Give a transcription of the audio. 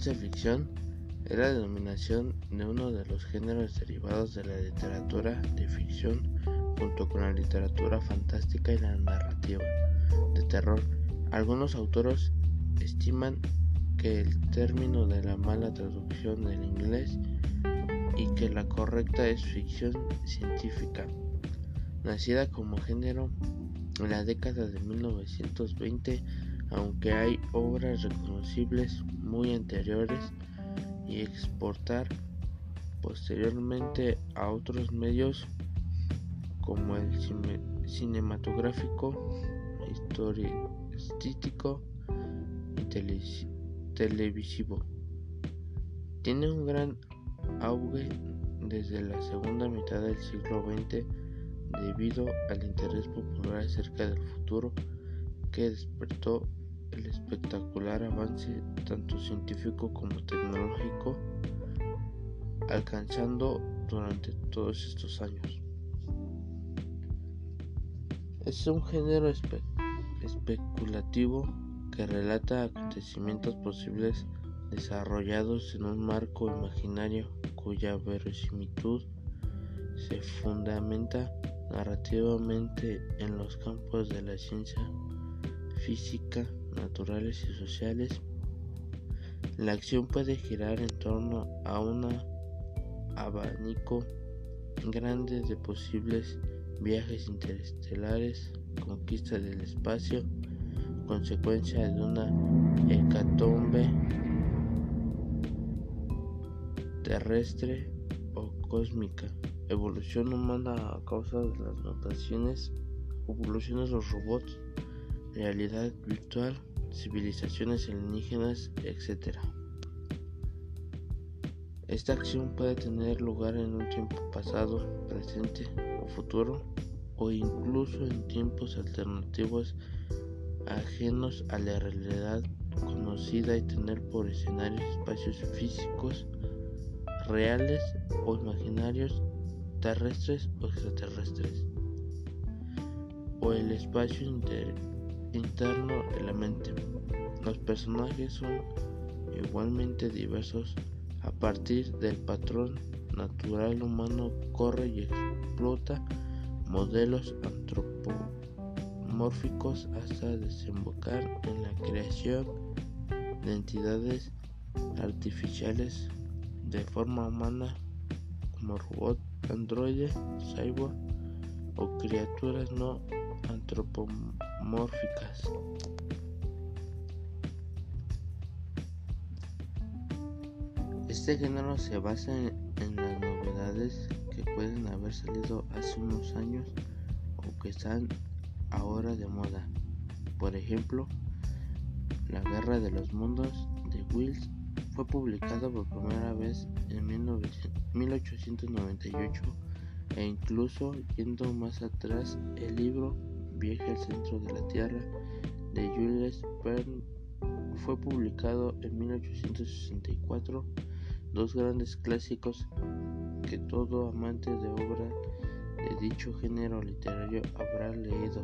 ciencia ficción es la denominación de uno de los géneros derivados de la literatura de ficción junto con la literatura fantástica y la narrativa de terror. Algunos autores estiman que el término de la mala traducción del inglés y que la correcta es ficción científica, nacida como género en la década de 1920, aunque hay obras reconocibles muy anteriores y exportar posteriormente a otros medios como el cinematográfico, historiístico y televisivo. Tiene un gran auge desde la segunda mitad del siglo XX debido al interés popular acerca del futuro que despertó el espectacular avance tanto científico como tecnológico alcanzando durante todos estos años. Es un género especulativo que relata acontecimientos posibles desarrollados en un marco imaginario cuya verosimilitud se fundamenta narrativamente en los campos de la ciencia física, naturales y sociales. La acción puede girar en torno a un abanico grande de posibles viajes interestelares, conquista del espacio, consecuencia de una hecatombe terrestre o cósmica, evolución humana a causa de las notaciones, evoluciones de los robots, realidad virtual, civilizaciones alienígenas, etc. Esta acción puede tener lugar en un tiempo pasado, presente o futuro, o incluso en tiempos alternativos ajenos a la realidad conocida y tener por escenarios espacios físicos reales o imaginarios, terrestres o extraterrestres, o el espacio interno de la mente. Los personajes son igualmente diversos a partir del patrón natural humano corre y explota modelos antropomórficos hasta desembocar en la creación de entidades artificiales de forma humana como robot, androide, cyborg o criaturas no antropomórficas. Este género se basa en, las novedades que pueden haber salido hace unos años o que están ahora de moda. Por ejemplo, La Guerra de los Mundos de Wills fue publicado por primera vez en 1898 e incluso yendo más atrás el libro Viaje al centro de la Tierra de Jules Verne fue publicado en 1864, dos grandes clásicos que todo amante de obra de dicho género literario habrá leído.